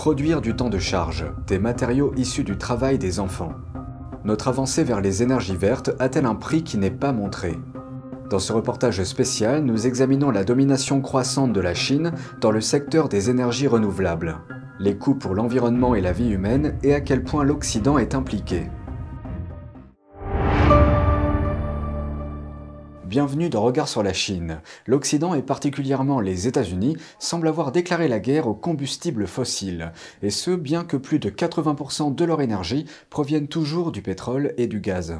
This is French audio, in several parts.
Produire du temps de charge, des matériaux issus du travail des enfants. Notre avancée vers les énergies vertes a-t-elle un prix qui n'est pas montré? Dans ce reportage spécial, nous examinons la domination croissante de la Chine dans le secteur des énergies renouvelables, les coûts pour l'environnement et la vie humaine et à quel point l'Occident est impliqué. Bienvenue dans Regard sur la Chine. L'Occident et particulièrement les États-Unis semblent avoir déclaré la guerre aux combustibles fossiles, et ce bien que plus de 80% de leur énergie proviennent toujours du pétrole et du gaz.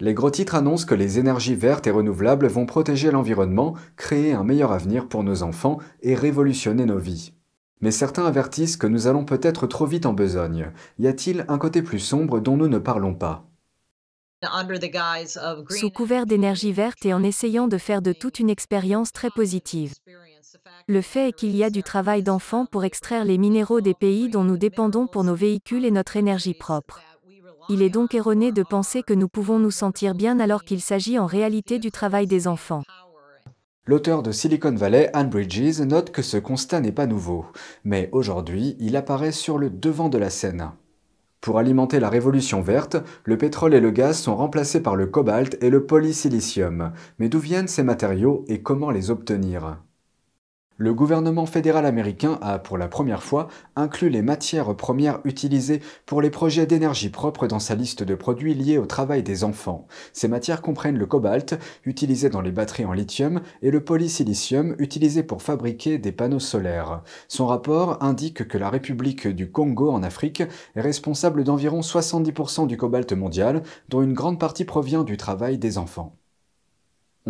Les gros titres annoncent que les énergies vertes et renouvelables vont protéger l'environnement, créer un meilleur avenir pour nos enfants et révolutionner nos vies. Mais certains avertissent que nous allons peut-être trop vite en besogne. Y a-t-il un côté plus sombre dont nous ne parlons pas? Sous couvert d'énergie verte et en essayant de faire de toute une expérience très positive. Le fait est qu'il y a du travail d'enfant pour extraire les minéraux des pays dont nous dépendons pour nos véhicules et notre énergie propre. Il est donc erroné de penser que nous pouvons nous sentir bien alors qu'il s'agit en réalité du travail des enfants. L'auteur de Silicon Valley, Anne Bridges, note que ce constat n'est pas nouveau, mais aujourd'hui, il apparaît sur le devant de la scène. Pour alimenter la révolution verte, le pétrole et le gaz sont remplacés par le cobalt et le polysilicium. Mais d'où viennent ces matériaux et comment les obtenir? Le gouvernement fédéral américain a, pour la première fois, inclus les matières premières utilisées pour les projets d'énergie propre dans sa liste de produits liés au travail des enfants. Ces matières comprennent le cobalt, utilisé dans les batteries en lithium, et le polysilicium, utilisé pour fabriquer des panneaux solaires. Son rapport indique que la République du Congo en Afrique est responsable d'environ 70% du cobalt mondial, dont une grande partie provient du travail des enfants.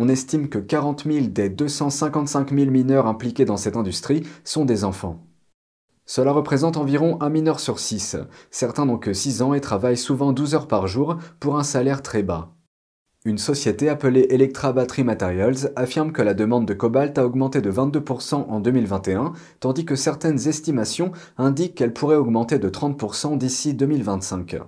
On estime que 40 000 des 255 000 mineurs impliqués dans cette industrie sont des enfants. Cela représente environ un mineur sur 6. Certains n'ont que 6 ans et travaillent souvent 12 heures par jour pour un salaire très bas. Une société appelée Electra Battery Materials affirme que la demande de cobalt a augmenté de 22% en 2021, tandis que certaines estimations indiquent qu'elle pourrait augmenter de 30% d'ici 2025.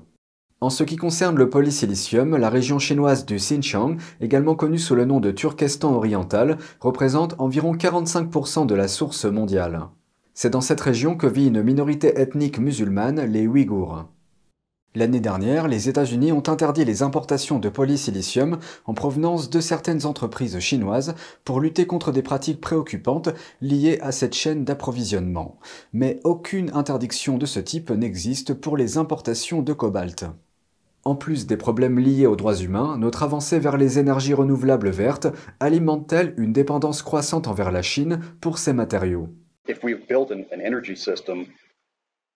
En ce qui concerne le polysilicium, la région chinoise du Xinjiang, également connue sous le nom de Turkestan oriental, représente environ 45% de la source mondiale. C'est dans cette région que vit une minorité ethnique musulmane, les Ouïghours. L'année dernière, les États-Unis ont interdit les importations de polysilicium en provenance de certaines entreprises chinoises pour lutter contre des pratiques préoccupantes liées à cette chaîne d'approvisionnement. Mais aucune interdiction de ce type n'existe pour les importations de cobalt. En plus des problèmes liés aux droits humains, notre avancée vers les énergies renouvelables vertes alimente-t-elle une dépendance croissante envers la Chine pour ces matériaux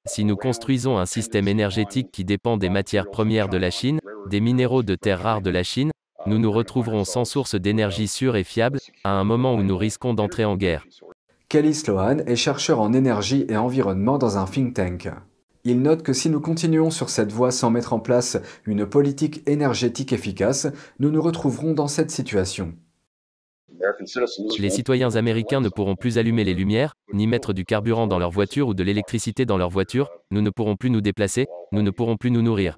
Si nous construisons un système énergétique qui dépend des matières premières de la Chine, des minéraux de terres rares de la Chine, nous nous retrouverons sans source d'énergie sûre et fiable, à un moment où nous risquons d'entrer en guerre. Kelly Sloan est chercheur en énergie et environnement dans un think tank. Il note que si nous continuons sur cette voie sans mettre en place une politique énergétique efficace, nous nous retrouverons dans cette situation. Les citoyens américains ne pourront plus allumer les lumières, ni mettre du carburant dans leur voiture ou de l'électricité dans leur voiture, nous ne pourrons plus nous déplacer, nous ne pourrons plus nous nourrir.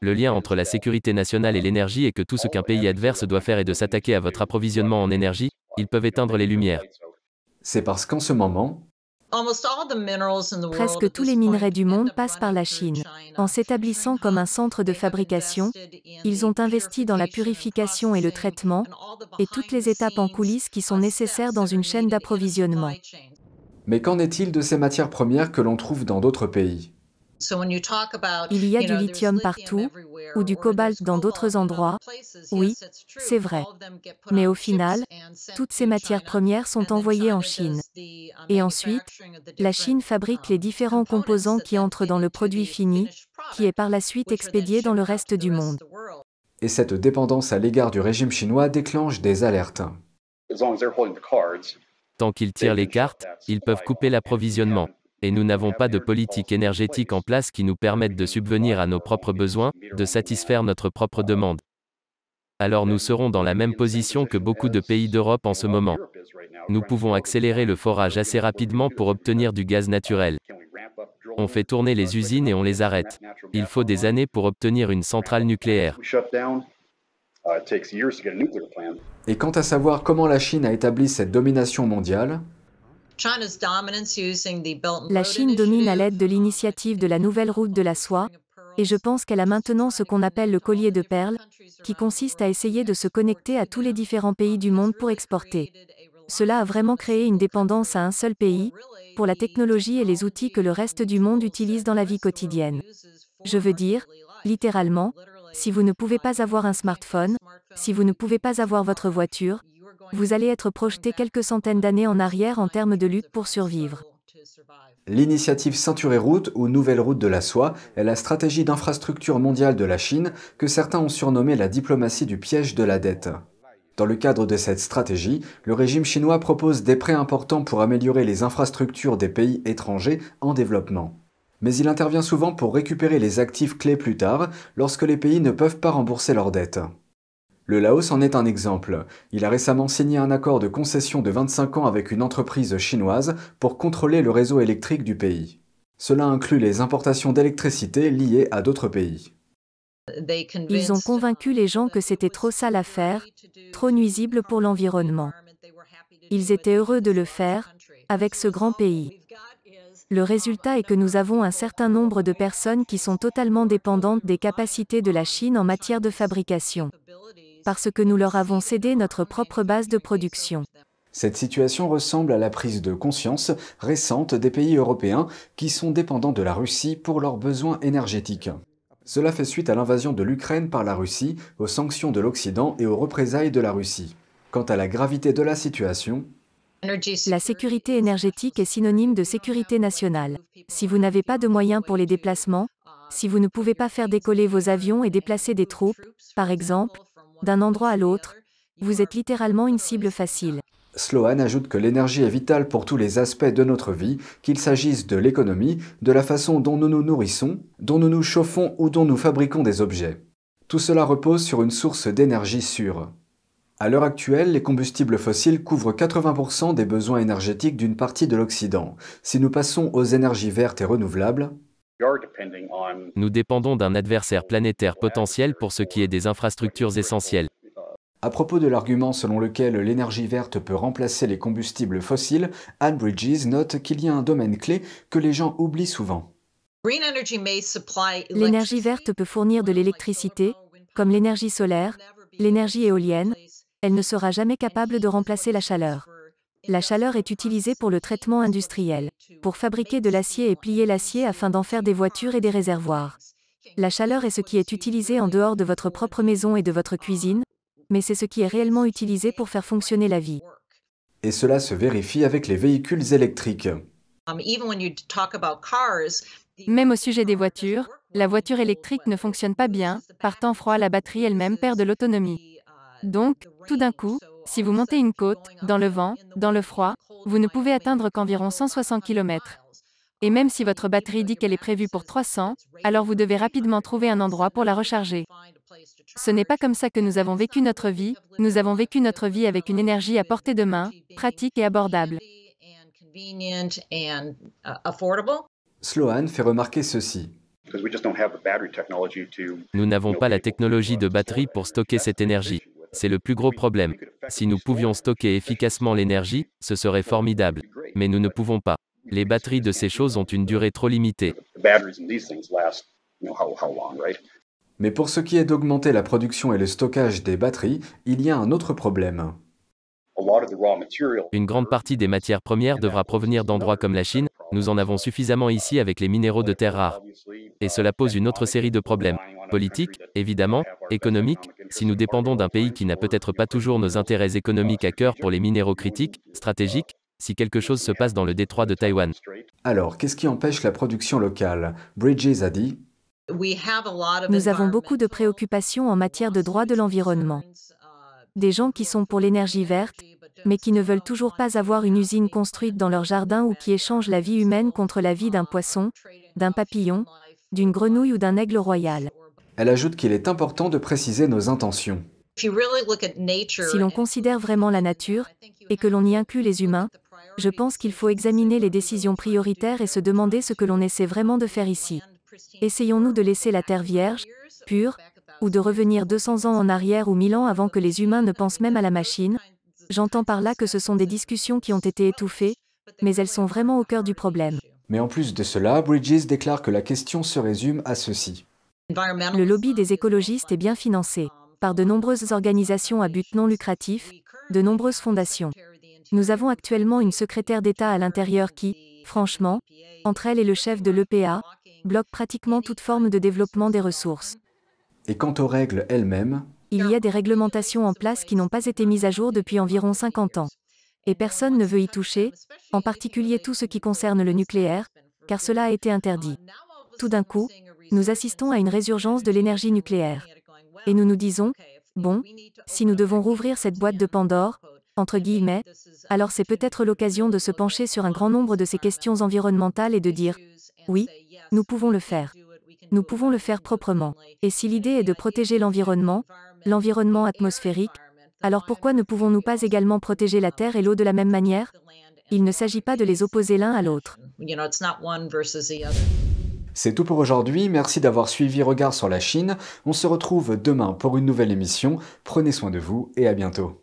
Le lien entre la sécurité nationale et l'énergie est que tout ce qu'un pays adverse doit faire est de s'attaquer à votre approvisionnement en énergie, ils peuvent éteindre les lumières. C'est parce qu'en ce moment, Presque tous les minerais du monde passent par la Chine. En s'établissant comme un centre de fabrication, ils ont investi dans la purification et le traitement, et toutes les étapes en coulisses qui sont nécessaires dans une chaîne d'approvisionnement. Mais qu'en est-il de ces matières premières que l'on trouve dans d'autres pays? Il y a du lithium partout, ou du cobalt dans d'autres endroits. Oui, c'est vrai. Mais au final, toutes ces matières premières sont envoyées en Chine. Et ensuite, la Chine fabrique les différents composants qui entrent dans le produit fini, qui est par la suite expédié dans le reste du monde. Et cette dépendance à l'égard du régime chinois déclenche des alertes. Tant qu'ils tirent les cartes, ils peuvent couper l'approvisionnement et nous n'avons pas de politique énergétique en place qui nous permette de subvenir à nos propres besoins, de satisfaire notre propre demande. Alors nous serons dans la même position que beaucoup de pays d'Europe en ce moment. Nous pouvons accélérer le forage assez rapidement pour obtenir du gaz naturel. On fait tourner les usines et on les arrête. Il faut des années pour obtenir une centrale nucléaire. Et quant à savoir comment la Chine a établi cette domination mondiale, La Chine domine à l'aide de l'initiative de la nouvelle route de la soie, et je pense qu'elle a maintenant ce qu'on appelle le collier de perles, qui consiste à essayer de se connecter à tous les différents pays du monde pour exporter. Cela a vraiment créé une dépendance à un seul pays, pour la technologie et les outils que le reste du monde utilise dans la vie quotidienne. Je veux dire, littéralement, si vous ne pouvez pas avoir un smartphone, si vous ne pouvez pas avoir votre voiture, vous allez être projeté quelques centaines d'années en arrière en termes de lutte pour survivre. L'initiative Ceinture et Route ou Nouvelle Route de la Soie est la stratégie d'infrastructure mondiale de la Chine que certains ont surnommé la diplomatie du piège de la dette. Dans le cadre de cette stratégie, le régime chinois propose des prêts importants pour améliorer les infrastructures des pays étrangers en développement. Mais il intervient souvent pour récupérer les actifs clés plus tard, lorsque les pays ne peuvent pas rembourser leurs dettes. Le Laos en est un exemple. Il a récemment signé un accord de concession de 25 ans avec une entreprise chinoise pour contrôler le réseau électrique du pays. Cela inclut les importations d'électricité liées à d'autres pays. Ils ont convaincu les gens que c'était trop sale à faire, trop nuisible pour l'environnement. Ils étaient heureux de le faire, avec ce grand pays. Le résultat est que nous avons un certain nombre de personnes qui sont totalement dépendantes des capacités de la Chine en matière de fabrication parce que nous leur avons cédé notre propre base de production. Cette situation ressemble à la prise de conscience récente des pays européens qui sont dépendants de la Russie pour leurs besoins énergétiques. Cela fait suite à l'invasion de l'Ukraine par la Russie, aux sanctions de l'Occident et aux représailles de la Russie. Quant à la gravité de la situation, la sécurité énergétique est synonyme de sécurité nationale. Si vous n'avez pas de moyens pour les déplacements, si vous ne pouvez pas faire décoller vos avions et déplacer des troupes, par exemple, d'un endroit à l'autre, vous êtes littéralement une cible facile. Sloan ajoute que l'énergie est vitale pour tous les aspects de notre vie, qu'il s'agisse de l'économie, de la façon dont nous nous nourrissons, dont nous nous chauffons ou dont nous fabriquons des objets. Tout cela repose sur une source d'énergie sûre. À l'heure actuelle, les combustibles fossiles couvrent 80% des besoins énergétiques d'une partie de l'Occident. Si nous passons aux énergies vertes et renouvelables, nous dépendons d'un adversaire planétaire potentiel pour ce qui est des infrastructures essentielles. À propos de l'argument selon lequel l'énergie verte peut remplacer les combustibles fossiles, Anne Bridges note qu'il y a un domaine clé que les gens oublient souvent. L'énergie verte peut fournir de l'électricité, comme l'énergie solaire, l'énergie éolienne. Elle ne sera jamais capable de remplacer la chaleur. La chaleur est utilisée pour le traitement industriel, pour fabriquer de l'acier et plier l'acier afin d'en faire des voitures et des réservoirs. La chaleur est ce qui est utilisé en dehors de votre propre maison et de votre cuisine, mais c'est ce qui est réellement utilisé pour faire fonctionner la vie. Et cela se vérifie avec les véhicules électriques. Même au sujet des voitures, la voiture électrique ne fonctionne pas bien, par temps froid la batterie elle-même perd de l'autonomie. Donc, tout d'un coup, si vous montez une côte, dans le vent, dans le froid, vous ne pouvez atteindre qu'environ 160 km. Et même si votre batterie dit qu'elle est prévue pour 300, alors vous devez rapidement trouver un endroit pour la recharger. Ce n'est pas comme ça que nous avons vécu notre vie, nous avons vécu notre vie avec une énergie à portée de main, pratique et abordable. Sloan fait remarquer ceci. Nous n'avons pas la technologie de batterie pour stocker cette énergie. C'est le plus gros problème. Si nous pouvions stocker efficacement l'énergie, ce serait formidable. Mais nous ne pouvons pas. Les batteries de ces choses ont une durée trop limitée. Mais pour ce qui est d'augmenter la production et le stockage des batteries, il y a un autre problème. Une grande partie des matières premières devra provenir d'endroits comme la Chine, nous en avons suffisamment ici avec les minéraux de terres rares. Et cela pose une autre série de problèmes. Politiques, évidemment, économiques, si nous dépendons d'un pays qui n'a peut-être pas toujours nos intérêts économiques à cœur pour les minéraux critiques, stratégiques, si quelque chose se passe dans le détroit de Taïwan. Alors, qu'est-ce qui empêche la production locale? Bridges a dit Nous avons beaucoup de préoccupations en matière de droit de l'environnement. Des gens qui sont pour l'énergie verte, mais qui ne veulent toujours pas avoir une usine construite dans leur jardin ou qui échangent la vie humaine contre la vie d'un poisson, d'un papillon, d'une grenouille ou d'un aigle royal. Elle ajoute qu'il est important de préciser nos intentions. Si l'on considère vraiment la nature, et que l'on y inclut les humains, je pense qu'il faut examiner les décisions prioritaires et se demander ce que l'on essaie vraiment de faire ici. Essayons-nous de laisser la Terre vierge, pure, ou de revenir 200 ans en arrière ou 1000 ans avant que les humains ne pensent même à la machine J'entends par là que ce sont des discussions qui ont été étouffées, mais elles sont vraiment au cœur du problème. Mais en plus de cela, Bridges déclare que la question se résume à ceci. Le lobby des écologistes est bien financé par de nombreuses organisations à but non lucratif, de nombreuses fondations. Nous avons actuellement une secrétaire d'État à l'intérieur qui, franchement, entre elle et le chef de l'EPA, bloque pratiquement toute forme de développement des ressources. Et quant aux règles elles-mêmes Il y a des réglementations en place qui n'ont pas été mises à jour depuis environ 50 ans. Et personne ne veut y toucher, en particulier tout ce qui concerne le nucléaire, car cela a été interdit. Tout d'un coup, nous assistons à une résurgence de l'énergie nucléaire. Et nous nous disons, bon, si nous devons rouvrir cette boîte de Pandore, entre guillemets, alors c'est peut-être l'occasion de se pencher sur un grand nombre de ces questions environnementales et de dire, oui, nous pouvons le faire. Nous pouvons le faire proprement. Et si l'idée est de protéger l'environnement, l'environnement atmosphérique, alors pourquoi ne pouvons-nous pas également protéger la terre et l'eau de la même manière? Il ne s'agit pas de les opposer l'un à l'autre. C'est tout pour aujourd'hui, merci d'avoir suivi Regard sur la Chine. On se retrouve demain pour une nouvelle émission. Prenez soin de vous et à bientôt.